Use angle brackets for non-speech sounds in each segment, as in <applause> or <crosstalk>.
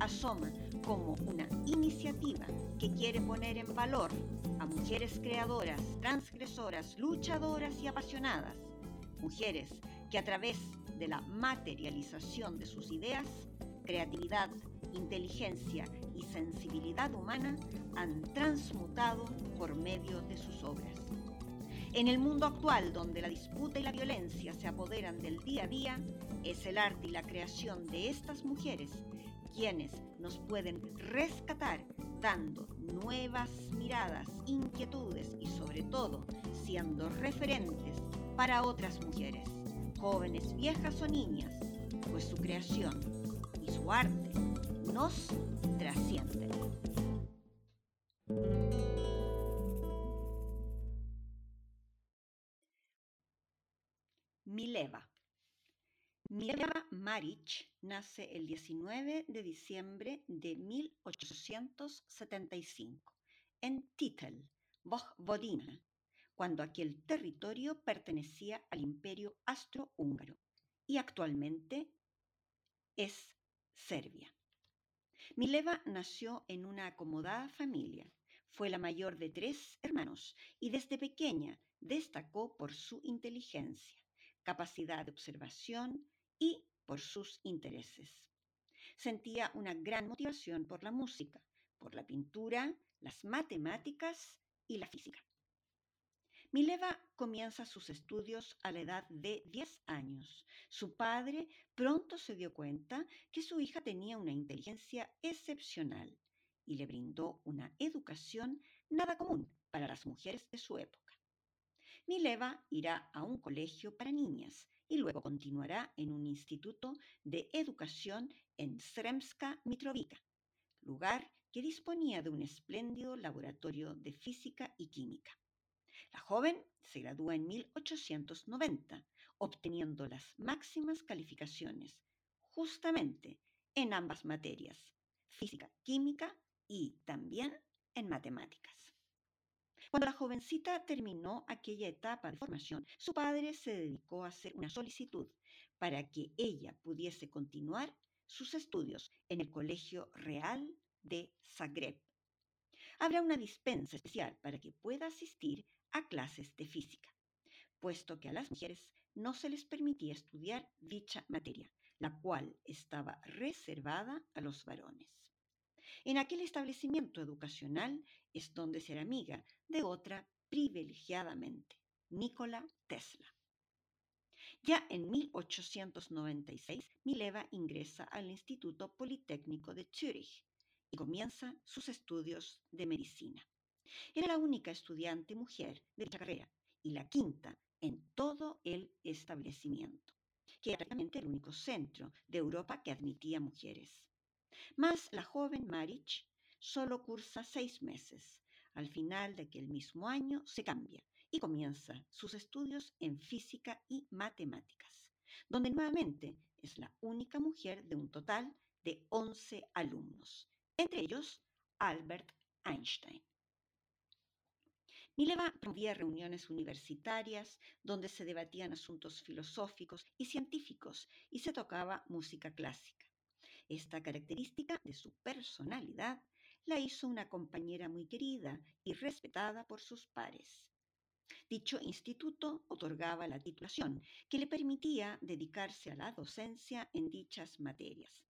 asoma como una iniciativa que quiere poner en valor a mujeres creadoras, transgresoras, luchadoras y apasionadas. Mujeres que a través de la materialización de sus ideas, creatividad, inteligencia y sensibilidad humana han transmutado por medio de sus obras. En el mundo actual, donde la disputa y la violencia se apoderan del día a día, es el arte y la creación de estas mujeres quienes nos pueden rescatar dando nuevas miradas, inquietudes y sobre todo siendo referentes para otras mujeres, jóvenes, viejas o niñas, pues su creación y su arte nos trascienden. Mileva. Mileva Maric nace el 19 de diciembre de 1875 en Titel, Vojvodina, cuando aquel territorio pertenecía al imperio astrohúngaro y actualmente es Serbia. Mileva nació en una acomodada familia. Fue la mayor de tres hermanos y desde pequeña destacó por su inteligencia capacidad de observación y por sus intereses. Sentía una gran motivación por la música, por la pintura, las matemáticas y la física. Mileva comienza sus estudios a la edad de 10 años. Su padre pronto se dio cuenta que su hija tenía una inteligencia excepcional y le brindó una educación nada común para las mujeres de su época. Mileva irá a un colegio para niñas y luego continuará en un instituto de educación en Sremska Mitrovica, lugar que disponía de un espléndido laboratorio de física y química. La joven se gradúa en 1890, obteniendo las máximas calificaciones, justamente en ambas materias, física, química y también en matemáticas. Cuando la jovencita terminó aquella etapa de formación, su padre se dedicó a hacer una solicitud para que ella pudiese continuar sus estudios en el Colegio Real de Zagreb. Habrá una dispensa especial para que pueda asistir a clases de física, puesto que a las mujeres no se les permitía estudiar dicha materia, la cual estaba reservada a los varones. En aquel establecimiento educacional es donde será amiga de otra privilegiadamente, Nikola Tesla. Ya en 1896, Mileva ingresa al Instituto Politécnico de Zúrich y comienza sus estudios de medicina. Era la única estudiante mujer de dicha carrera y la quinta en todo el establecimiento, que era prácticamente el único centro de Europa que admitía mujeres. Mas la joven Marich solo cursa seis meses. Al final de aquel mismo año se cambia y comienza sus estudios en física y matemáticas, donde nuevamente es la única mujer de un total de 11 alumnos, entre ellos Albert Einstein. Mileva promovía reuniones universitarias donde se debatían asuntos filosóficos y científicos y se tocaba música clásica. Esta característica de su personalidad la hizo una compañera muy querida y respetada por sus pares. Dicho instituto otorgaba la titulación que le permitía dedicarse a la docencia en dichas materias.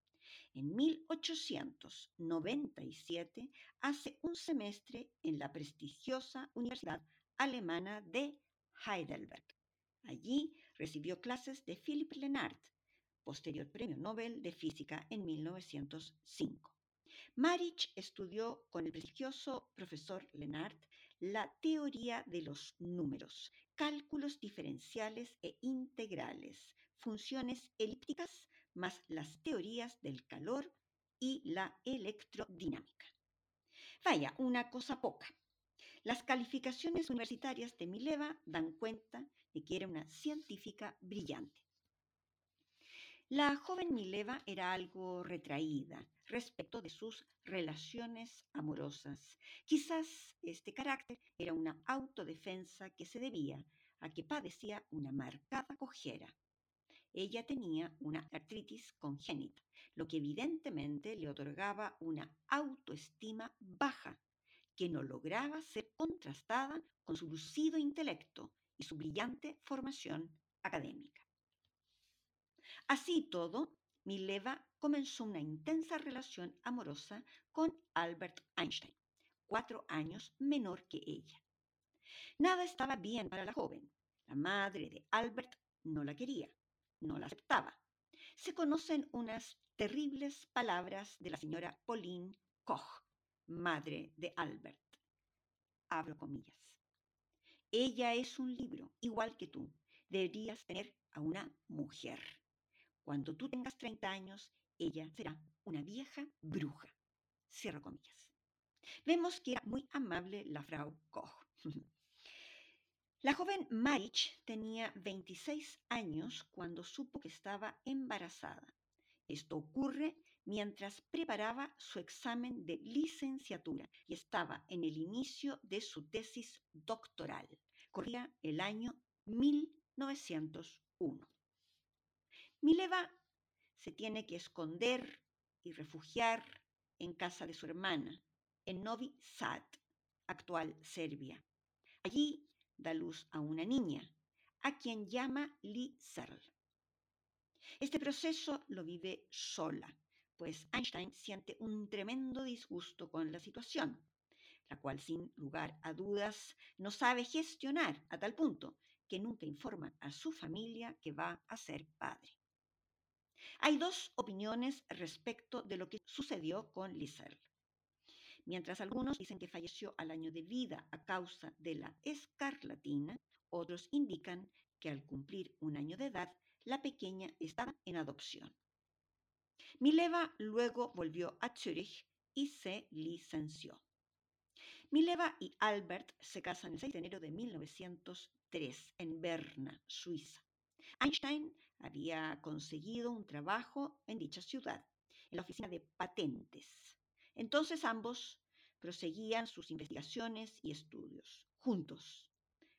En 1897 hace un semestre en la prestigiosa Universidad Alemana de Heidelberg. Allí recibió clases de Philipp Lenard, posterior Premio Nobel de Física en 1905. Marich estudió con el prestigioso profesor Lenard la teoría de los números, cálculos diferenciales e integrales, funciones elípticas, más las teorías del calor y la electrodinámica. Vaya, una cosa poca. Las calificaciones universitarias de Mileva dan cuenta de que era una científica brillante. La joven Mileva era algo retraída respecto de sus relaciones amorosas. Quizás este carácter era una autodefensa que se debía a que padecía una marcada cojera. Ella tenía una artritis congénita, lo que evidentemente le otorgaba una autoestima baja, que no lograba ser contrastada con su lucido intelecto y su brillante formación académica. Así todo, Mileva comenzó una intensa relación amorosa con Albert Einstein, cuatro años menor que ella. Nada estaba bien para la joven. La madre de Albert no la quería, no la aceptaba. Se conocen unas terribles palabras de la señora Pauline Koch, madre de Albert. Abro comillas. Ella es un libro, igual que tú. Deberías tener a una mujer. Cuando tú tengas 30 años, ella será una vieja bruja. Cierro comillas. Vemos que era muy amable la Frau Koch. <laughs> La joven Marich tenía 26 años cuando supo que estaba embarazada. Esto ocurre mientras preparaba su examen de licenciatura y estaba en el inicio de su tesis doctoral. Corría el año 1901. Mileva se tiene que esconder y refugiar en casa de su hermana, en Novi Sad, actual Serbia. Allí da luz a una niña, a quien llama Searle. Este proceso lo vive sola, pues Einstein siente un tremendo disgusto con la situación, la cual sin lugar a dudas no sabe gestionar a tal punto que nunca informa a su familia que va a ser padre. Hay dos opiniones respecto de lo que sucedió con Liesel. Mientras algunos dicen que falleció al año de vida a causa de la escarlatina, otros indican que al cumplir un año de edad, la pequeña estaba en adopción. Mileva luego volvió a Zúrich y se licenció. Mileva y Albert se casan el 6 de enero de 1903 en Berna, Suiza. Einstein había conseguido un trabajo en dicha ciudad, en la oficina de patentes. Entonces ambos proseguían sus investigaciones y estudios juntos.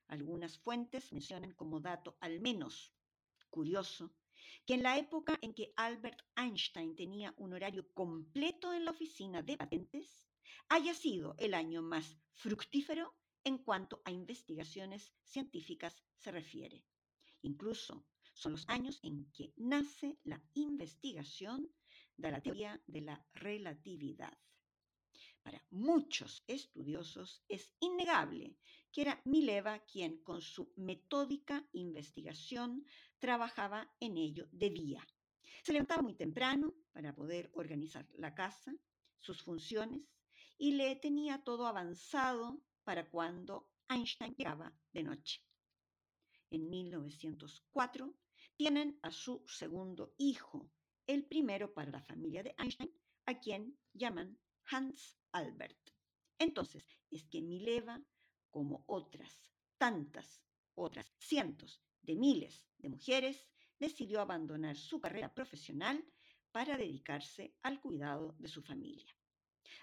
Algunas fuentes mencionan como dato al menos curioso que en la época en que Albert Einstein tenía un horario completo en la oficina de patentes, haya sido el año más fructífero en cuanto a investigaciones científicas se refiere. Incluso son los años en que nace la investigación de la teoría de la relatividad. Para muchos estudiosos es innegable que era Mileva quien con su metódica investigación trabajaba en ello de día. Se levantaba muy temprano para poder organizar la casa, sus funciones, y le tenía todo avanzado para cuando Einstein llegaba de noche. En 1904 tienen a su segundo hijo, el primero para la familia de Einstein, a quien llaman Hans Albert. Entonces, es que Mileva, como otras tantas, otras cientos de miles de mujeres, decidió abandonar su carrera profesional para dedicarse al cuidado de su familia.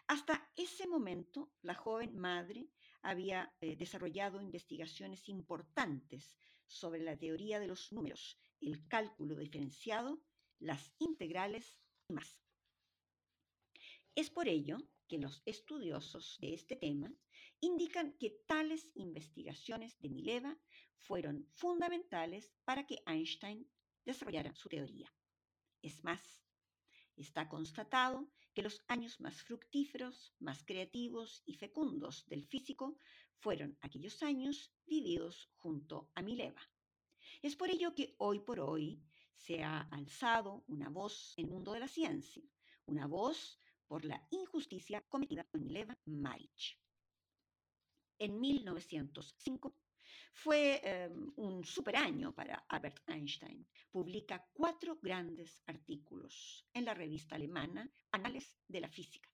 Hasta ese momento, la joven madre había eh, desarrollado investigaciones importantes sobre la teoría de los números, el cálculo diferenciado, las integrales y más. Es por ello que los estudiosos de este tema indican que tales investigaciones de Mileva fueron fundamentales para que Einstein desarrollara su teoría. Es más, está constatado que los años más fructíferos, más creativos y fecundos del físico fueron aquellos años vividos junto a Mileva. Es por ello que hoy por hoy se ha alzado una voz en el mundo de la ciencia, una voz por la injusticia cometida con Mileva Maric. En 1905 Fue eh, un super año para Albert Einstein. Publica cuatro grandes artículos en la revista alemana Anales de la Física.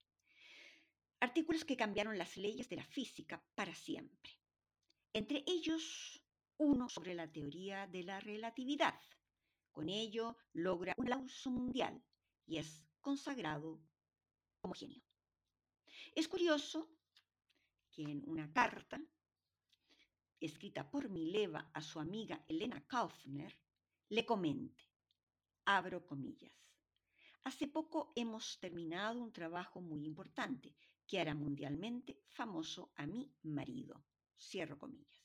Artículos que cambiaron las leyes de la física para siempre. Entre ellos, uno sobre la teoría de la relatividad. Con ello logra un lauso mundial y es consagrado como genio. Es curioso que en una carta escrita por Mileva a su amiga Elena Kaufner, le comente, abro comillas, hace poco hemos terminado un trabajo muy importante que hará mundialmente famoso a mi marido, cierro comillas.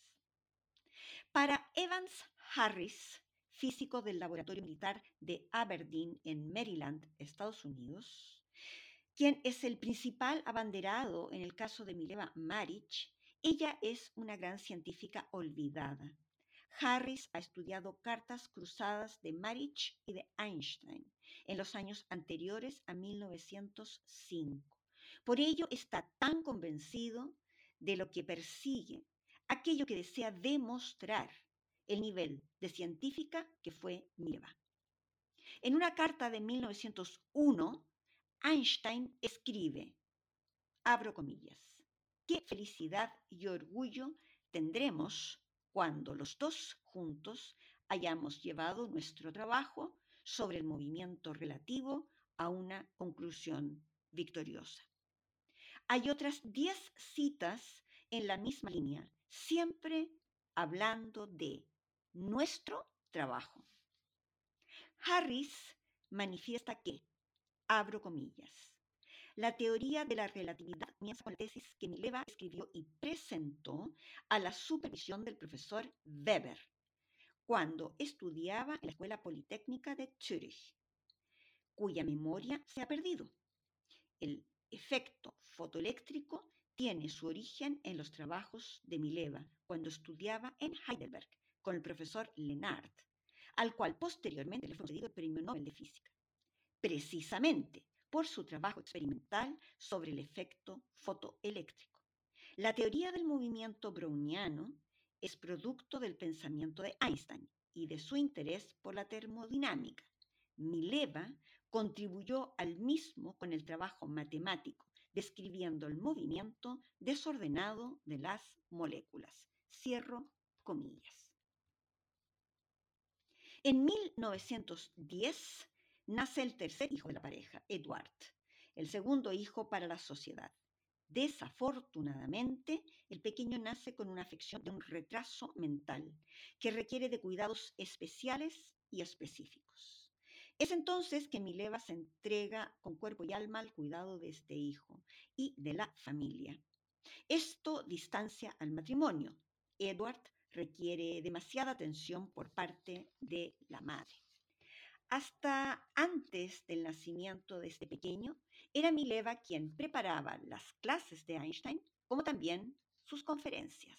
Para Evans Harris, físico del Laboratorio Militar de Aberdeen en Maryland, Estados Unidos, quien es el principal abanderado en el caso de Mileva Maric, ella es una gran científica olvidada. Harris ha estudiado cartas cruzadas de Maric y de Einstein en los años anteriores a 1905. Por ello está tan convencido de lo que persigue, aquello que desea demostrar, el nivel de científica que fue Mileva. En una carta de 1901, Einstein escribe, abro comillas, qué felicidad y orgullo tendremos cuando los dos juntos hayamos llevado nuestro trabajo sobre el movimiento relativo a una conclusión victoriosa. Hay otras diez citas en la misma línea, siempre hablando de nuestro trabajo. Harris manifiesta que abro comillas. La teoría de la relatividad comienza con la tesis que Mileva escribió y presentó a la supervisión del profesor Weber cuando estudiaba en la Escuela Politécnica de Zúrich, cuya memoria se ha perdido. El efecto fotoeléctrico tiene su origen en los trabajos de Mileva cuando estudiaba en Heidelberg con el profesor Lennart, al cual posteriormente le fue concedido el Premio Nobel de Física precisamente por su trabajo experimental sobre el efecto fotoeléctrico. La teoría del movimiento browniano es producto del pensamiento de Einstein y de su interés por la termodinámica. Mileva contribuyó al mismo con el trabajo matemático, describiendo el movimiento desordenado de las moléculas. Cierro comillas. En 1910 nace el tercer hijo de la pareja, Edward, el segundo hijo para la sociedad. Desafortunadamente, el pequeño nace con una afección de un retraso mental que requiere de cuidados especiales y específicos. Es entonces que Mileva se entrega con cuerpo y alma al cuidado de este hijo y de la familia. Esto distancia al matrimonio. Edward requiere demasiada atención por parte de la madre. Hasta antes del nacimiento de este pequeño, era Mileva quien preparaba las clases de Einstein, como también sus conferencias.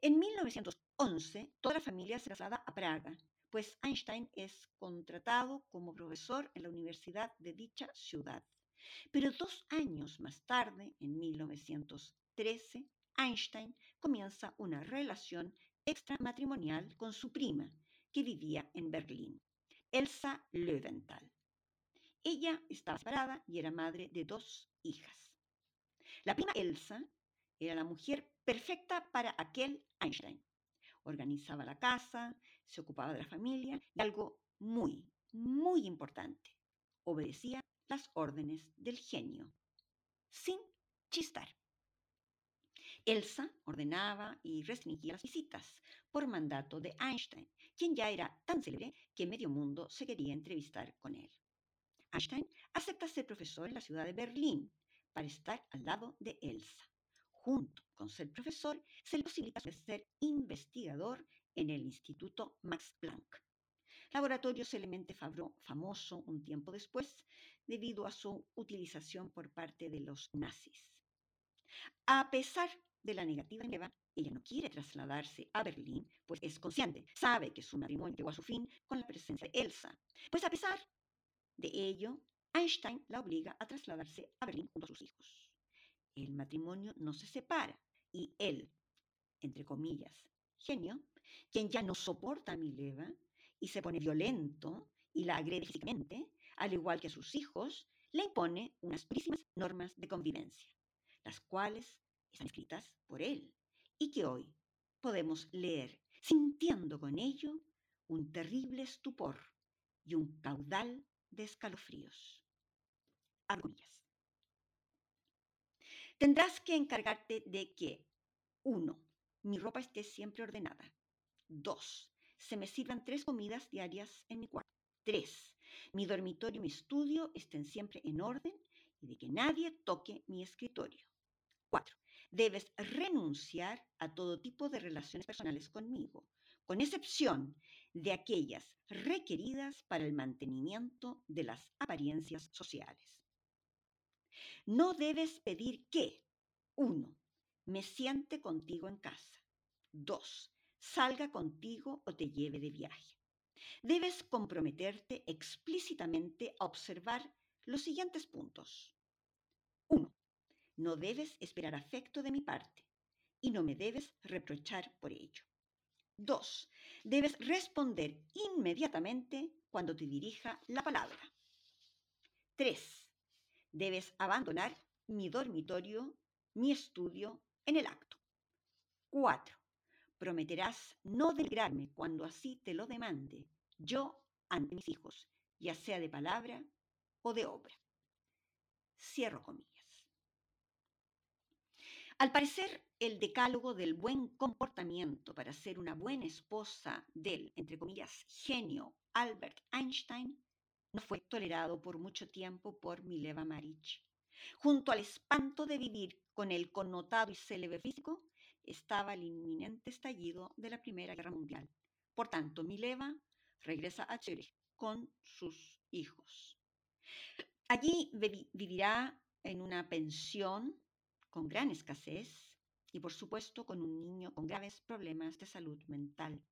En 1911, toda la familia se traslada a Praga, pues Einstein es contratado como profesor en la universidad de dicha ciudad. Pero dos años más tarde, en 1913, Einstein comienza una relación extramatrimonial con su prima, que vivía en Berlín. Elsa Löwenthal. Ella estaba separada y era madre de dos hijas. La prima Elsa era la mujer perfecta para aquel Einstein. Organizaba la casa, se ocupaba de la familia y algo muy, muy importante, obedecía las órdenes del genio, sin chistar. Elsa ordenaba y restringía las visitas por mandato de Einstein, quien ya era tan célebre que medio mundo se quería entrevistar con él. Einstein acepta ser profesor en la ciudad de Berlín para estar al lado de Elsa. Junto con ser profesor, se le posibilita ser investigador en el Instituto Max Planck. Laboratorio celemente famoso un tiempo después debido a su utilización por parte de los nazis. A pesar de la negativa de Eva, ella no quiere trasladarse a Berlín, pues es consciente, sabe que su matrimonio llegó a su fin con la presencia de Elsa. Pues a pesar de ello, Einstein la obliga a trasladarse a Berlín junto a sus hijos. El matrimonio no se separa y él, entre comillas, genio, quien ya no soporta a Mileva y se pone violento y la agrede físicamente, al igual que a sus hijos, le impone unas durísimas normas de convivencia, las cuales están escritas por él y que hoy podemos leer, sintiendo con ello un terrible estupor y un caudal de escalofríos. Tendrás que encargarte de que, uno, mi ropa esté siempre ordenada. Dos, se me sirvan tres comidas diarias en mi cuarto. Tres, mi dormitorio y mi estudio estén siempre en orden y de que nadie toque mi escritorio. Cuatro, debes renunciar a todo tipo de relaciones personales conmigo, con excepción de aquellas requeridas para el mantenimiento de las apariencias sociales. No debes pedir que, uno, me siente contigo en casa. Dos, salga contigo o te lleve de viaje. Debes comprometerte explícitamente a observar los siguientes puntos. Uno, no debes esperar afecto de mi parte y no me debes reprochar por ello. Dos, debes responder inmediatamente cuando te dirija la palabra. Tres, debes abandonar mi dormitorio, mi estudio en el acto. Cuatro, prometerás no deligrarme cuando así te lo demande yo ante mis hijos, ya sea de palabra o de obra. Cierro comillas. Al parecer, el decálogo del buen comportamiento para ser una buena esposa del, entre comillas, genio Albert Einstein no fue tolerado por mucho tiempo por Mileva Maric. Junto al espanto de vivir con el connotado y célebre físico, estaba el inminente estallido de la Primera Guerra Mundial. Por tanto, Mileva regresa a Chile con sus hijos. Allí vivirá en una pensión con gran escasez y por supuesto con un niño con graves problemas de salud mental.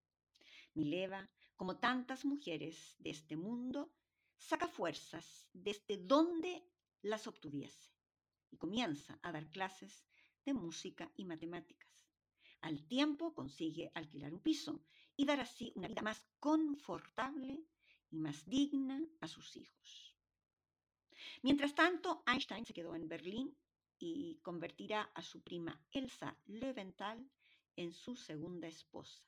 Mileva, como tantas mujeres de este mundo, saca fuerzas desde donde las obtuviese y comienza a dar clases de música y matemáticas. Al tiempo consigue alquilar un piso y dar así una vida más confortable y más digna a sus hijos. Mientras tanto, Einstein se quedó en Berlín y convertirá a su prima Elsa Löwenthal en su segunda esposa,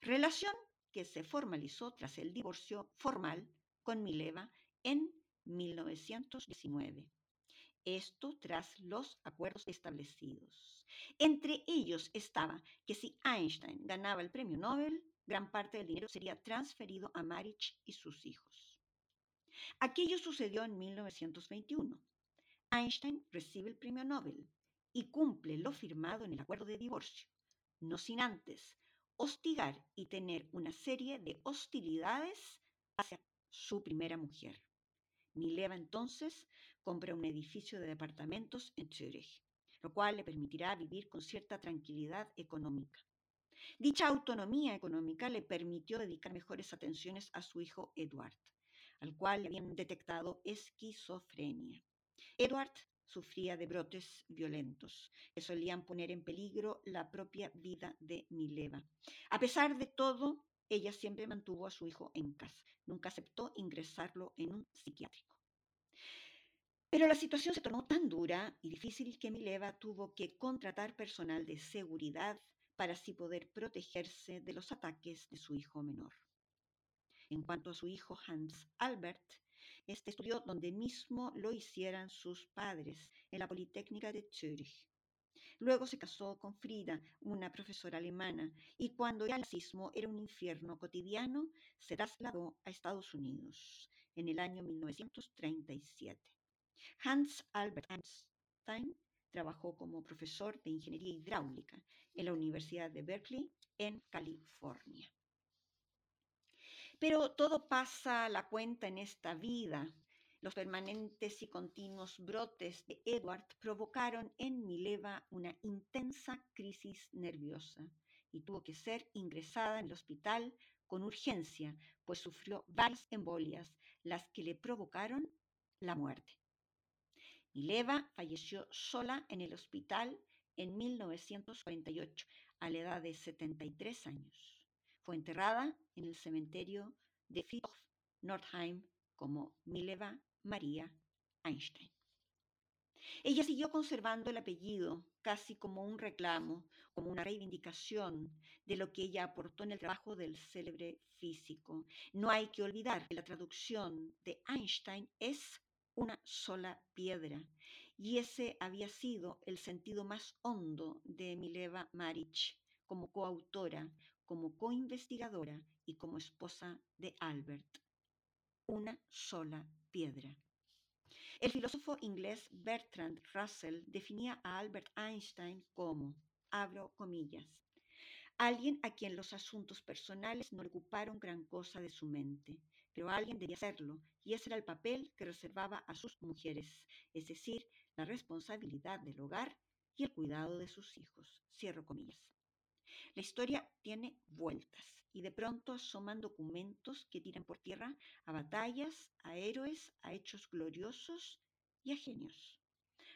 relación que se formalizó tras el divorcio formal con Mileva en 1919. Esto tras los acuerdos establecidos. Entre ellos estaba que si Einstein ganaba el premio Nobel, gran parte del dinero sería transferido a Marich y sus hijos. Aquello sucedió en 1921. Einstein recibe el premio Nobel y cumple lo firmado en el acuerdo de divorcio, no sin antes hostigar y tener una serie de hostilidades hacia su primera mujer. Mileva entonces compra un edificio de departamentos en Zurich, lo cual le permitirá vivir con cierta tranquilidad económica. Dicha autonomía económica le permitió dedicar mejores atenciones a su hijo Edward, al cual le habían detectado esquizofrenia. Edward sufría de brotes violentos que solían poner en peligro la propia vida de Mileva. A pesar de todo, ella siempre mantuvo a su hijo en casa, nunca aceptó ingresarlo en un psiquiátrico. Pero la situación se tornó tan dura y difícil que Mileva tuvo que contratar personal de seguridad para así poder protegerse de los ataques de su hijo menor. En cuanto a su hijo Hans Albert, este estudió donde mismo lo hicieran sus padres, en la Politécnica de Zúrich. Luego se casó con Frida, una profesora alemana, y cuando ya el nazismo era un infierno cotidiano, se trasladó a Estados Unidos en el año 1937. Hans Albert Einstein trabajó como profesor de ingeniería hidráulica en la Universidad de Berkeley, en California. Pero todo pasa a la cuenta en esta vida. Los permanentes y continuos brotes de Edward provocaron en Mileva una intensa crisis nerviosa y tuvo que ser ingresada en el hospital con urgencia, pues sufrió varias embolias, las que le provocaron la muerte. Mileva falleció sola en el hospital en 1948, a la edad de 73 años. Fue enterrada en el cementerio de Friedhof Nordheim como Mileva María Einstein. Ella siguió conservando el apellido casi como un reclamo, como una reivindicación de lo que ella aportó en el trabajo del célebre físico. No hay que olvidar que la traducción de Einstein es una sola piedra, y ese había sido el sentido más hondo de Mileva Maric como coautora, como coinvestigadora y como esposa de Albert. Una sola piedra. El filósofo inglés Bertrand Russell definía a Albert Einstein como, abro comillas, alguien a quien los asuntos personales no ocuparon gran cosa de su mente, pero alguien debía hacerlo, y ese era el papel que reservaba a sus mujeres, es decir, la responsabilidad del hogar y el cuidado de sus hijos. Cierro comillas. La historia tiene vueltas y de pronto asoman documentos que tiran por tierra a batallas, a héroes, a hechos gloriosos y a genios.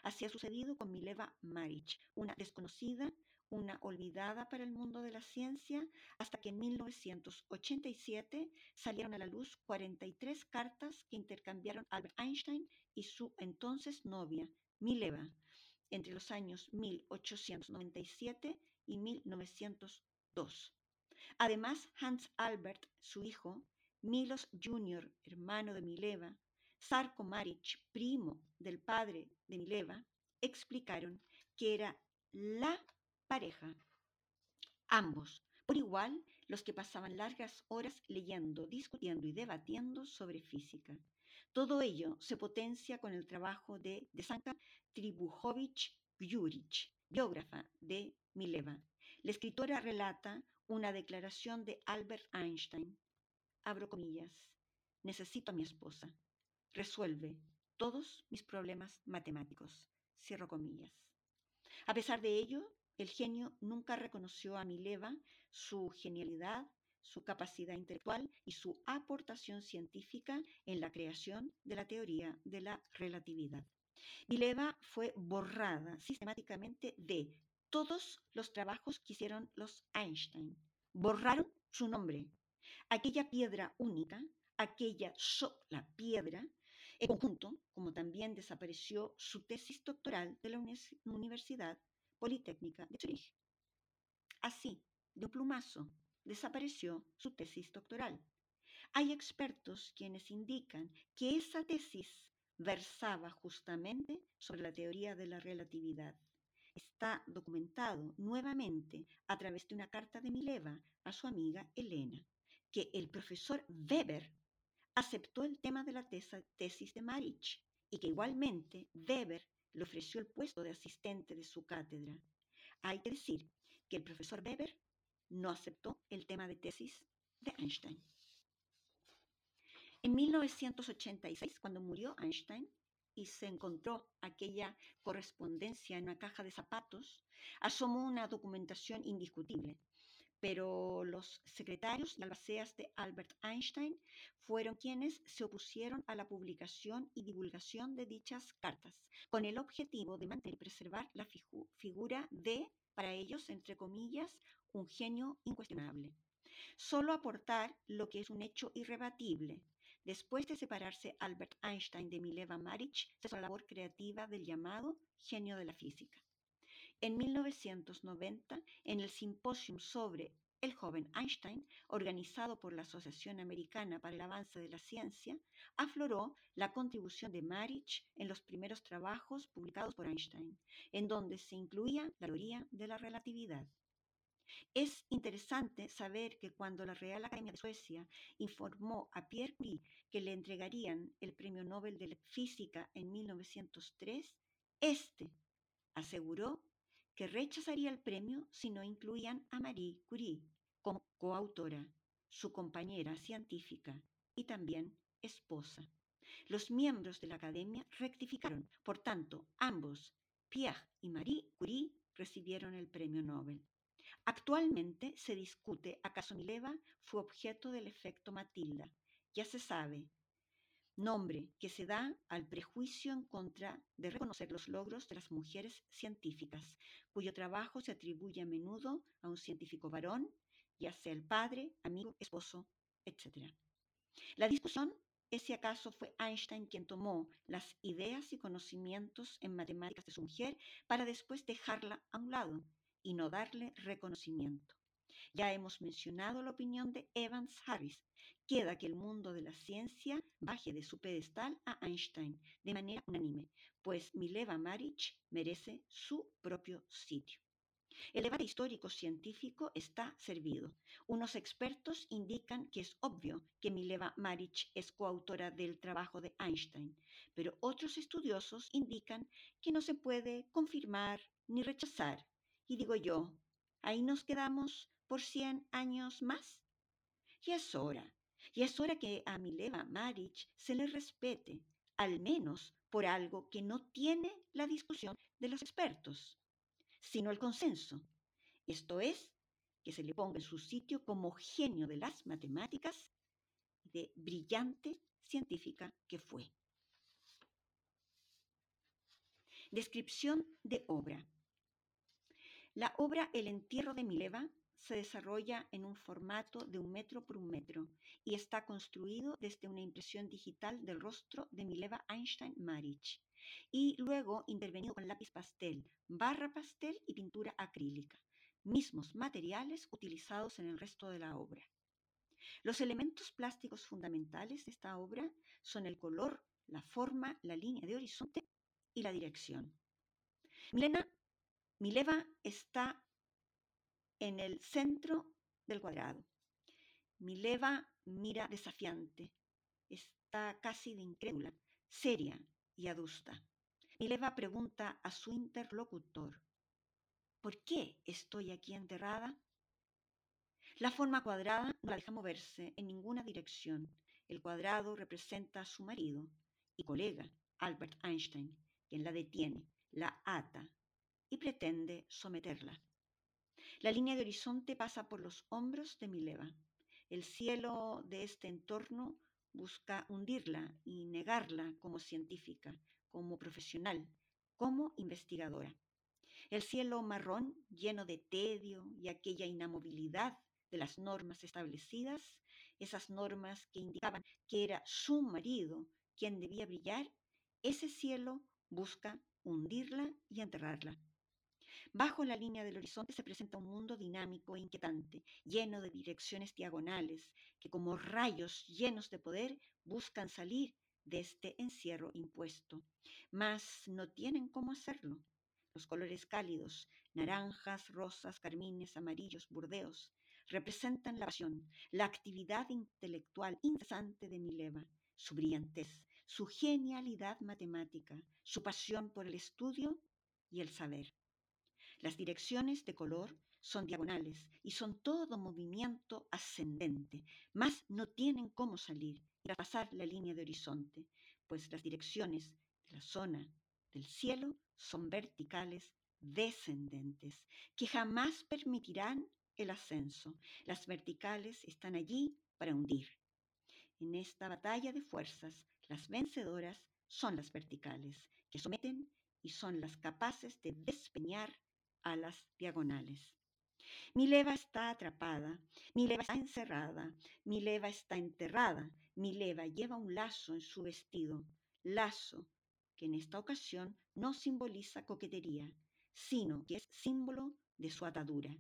Así ha sucedido con Mileva Maric, una desconocida, una olvidada para el mundo de la ciencia, hasta que en 1987 salieron a la luz 43 cartas que intercambiaron Albert Einstein y su entonces novia, Mileva, entre los años 1897 y 1902. Además, Hans Albert, su hijo, Milos Jr., hermano de Mileva, Sarko Maric, primo del padre de Mileva, explicaron que era la pareja. Ambos, por igual, los que pasaban largas horas leyendo, discutiendo y debatiendo sobre física. Todo ello se potencia con el trabajo de Desanka Tribujovic Juric, biógrafa de Mileva. La escritora relata una declaración de Albert Einstein. Abro comillas. Necesito a mi esposa. Resuelve todos mis problemas matemáticos. Cierro comillas. A pesar de ello, el genio nunca reconoció a Mileva su genialidad, su capacidad intelectual y su aportación científica en la creación de la teoría de la relatividad. Mileva fue borrada sistemáticamente de todos los trabajos que hicieron los Einstein. Borraron su nombre. Aquella piedra única, aquella sola piedra, en conjunto, como también desapareció su tesis doctoral de la Universidad Politécnica de Zurich. Así, de un plumazo, desapareció su tesis doctoral. Hay expertos quienes indican que esa tesis versaba justamente sobre la teoría de la relatividad. Está documentado nuevamente a través de una carta de Mileva a su amiga Elena, que el profesor Weber aceptó el tema de la tesis de Marich y que igualmente Weber le ofreció el puesto de asistente de su cátedra. Hay que decir que el profesor Weber no aceptó el tema de tesis de Einstein. En 1986, cuando murió Einstein y se encontró aquella correspondencia en una caja de zapatos, asomó una documentación indiscutible. Pero los secretarios y albaceas de Albert Einstein fueron quienes se opusieron a la publicación y divulgación de dichas cartas, con el objetivo de mantener y preservar la figura de, para ellos, entre comillas, un genio incuestionable. Solo aportar lo que es un hecho irrebatible, Después de separarse Albert Einstein de Mileva Maric, cesó la labor creativa del llamado genio de la física. En 1990, en el simposio sobre el joven Einstein, organizado por la Asociación Americana para el Avance de la Ciencia, afloró la contribución de Maric en los primeros trabajos publicados por Einstein, en donde se incluía la teoría de la relatividad. Es interesante saber que cuando la Real Academia de Suecia informó a Pierre Curie que le entregarían el Premio Nobel de Física en 1903, este aseguró que rechazaría el premio si no incluían a Marie Curie como coautora, su compañera científica y también esposa. Los miembros de la academia rectificaron, por tanto, ambos, Pierre y Marie Curie, recibieron el premio Nobel. Actualmente se discute acaso Mileva fue objeto del efecto Matilda. Ya se sabe, nombre que se da al prejuicio en contra de reconocer los logros de las mujeres científicas, cuyo trabajo se atribuye a menudo a un científico varón, ya sea el padre, amigo, esposo, etc. La discusión es acaso fue Einstein quien tomó las ideas y conocimientos en matemáticas de su mujer para después dejarla a un lado y no darle reconocimiento. Ya hemos mencionado la opinión de Evans Harris. Queda que el mundo de la ciencia baje de su pedestal a Einstein de manera unánime, pues Mileva Maric merece su propio sitio. El debate histórico-científico está servido. Unos expertos indican que es obvio que Mileva Maric es coautora del trabajo de Einstein, pero otros estudiosos indican que no se puede confirmar ni rechazar. Y digo yo, ahí nos quedamos por 100 años más. Y es hora, y es hora que a Mileva Maric se le respete, al menos por algo que no tiene la discusión de los expertos, sino el consenso. Esto es, que se le ponga en su sitio como genio de las matemáticas de brillante científica que fue. Descripción de obra. La obra El entierro de Mileva se desarrolla en un formato de un metro por un metro y está construido desde una impresión digital del rostro de Mileva Einstein Maric y luego intervenido con lápiz pastel, barra pastel y pintura acrílica, mismos materiales utilizados en el resto de la obra. Los elementos plásticos fundamentales de esta obra son el color, la forma, la línea de horizonte y la dirección. Milena, Mileva está en el centro del cuadrado. Mileva mira desafiante, está casi de incrédula, seria y adusta. Mileva pregunta a su interlocutor, ¿por qué estoy aquí enterrada? La forma cuadrada no la deja moverse en ninguna dirección. El cuadrado representa a su marido y colega, Albert Einstein, quien la detiene, la ata y pretende someterla. La línea de horizonte pasa por los hombros de Mileva. El cielo de este entorno busca hundirla y negarla como científica, como profesional, como investigadora. El cielo marrón, lleno de tedio y aquella inamovilidad de las normas establecidas, esas normas que indicaban que era su marido quien debía brillar, ese cielo busca hundirla y enterrarla. Bajo la línea del horizonte se presenta un mundo dinámico e inquietante, lleno de direcciones diagonales, que como rayos llenos de poder buscan salir de este encierro impuesto, mas no tienen cómo hacerlo. Los colores cálidos, naranjas, rosas, carmines, amarillos, burdeos, representan la pasión, la actividad intelectual incesante de Mileva, su brillantez, su genialidad matemática, su pasión por el estudio y el saber. Las direcciones de color son diagonales y son todo movimiento ascendente, mas no tienen cómo salir y pasar la línea de horizonte, pues las direcciones de la zona del cielo son verticales descendentes, que jamás permitirán el ascenso. Las verticales están allí para hundir. En esta batalla de fuerzas, las vencedoras son las verticales, que someten y son las capaces de despeñar a las diagonales. Mi leva está atrapada, mi leva está encerrada, mi leva está enterrada, mi leva lleva un lazo en su vestido, lazo que en esta ocasión no simboliza coquetería, sino que es símbolo de su atadura.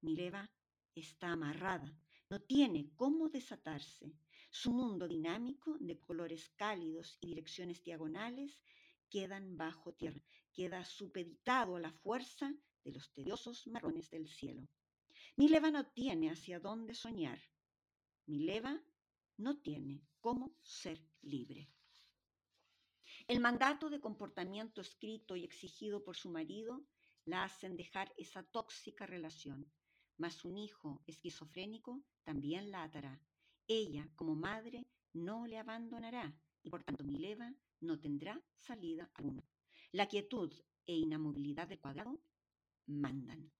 Mi leva está amarrada, no tiene cómo desatarse. Su mundo dinámico de colores cálidos y direcciones diagonales quedan bajo tierra, queda supeditado a la fuerza de los tediosos marrones del cielo. Mi leva no tiene hacia dónde soñar. Mi leva no tiene cómo ser libre. El mandato de comportamiento escrito y exigido por su marido la hacen dejar esa tóxica relación, mas un hijo esquizofrénico también la atará. Ella, como madre, no le abandonará y por tanto mi leva no tendrá salida alguna. La quietud e inamovilidad del cuadrado mandan.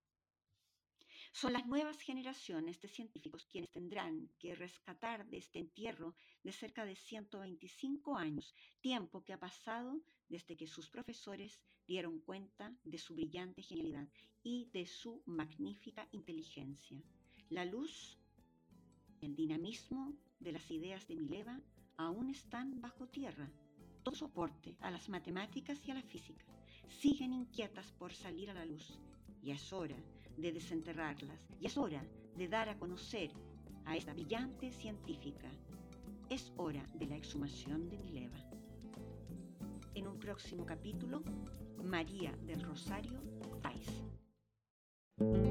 Son las nuevas generaciones de científicos quienes tendrán que rescatar de este entierro de cerca de 125 años, tiempo que ha pasado desde que sus profesores dieron cuenta de su brillante genialidad y de su magnífica inteligencia. La luz, el dinamismo de las ideas de Mileva aún están bajo tierra. Todo soporte a las matemáticas y a la física siguen inquietas por salir a la luz y es hora de desenterrarlas y es hora de dar a conocer a esta brillante científica. Es hora de la exhumación de Mileva. En un próximo capítulo, María del Rosario Tais.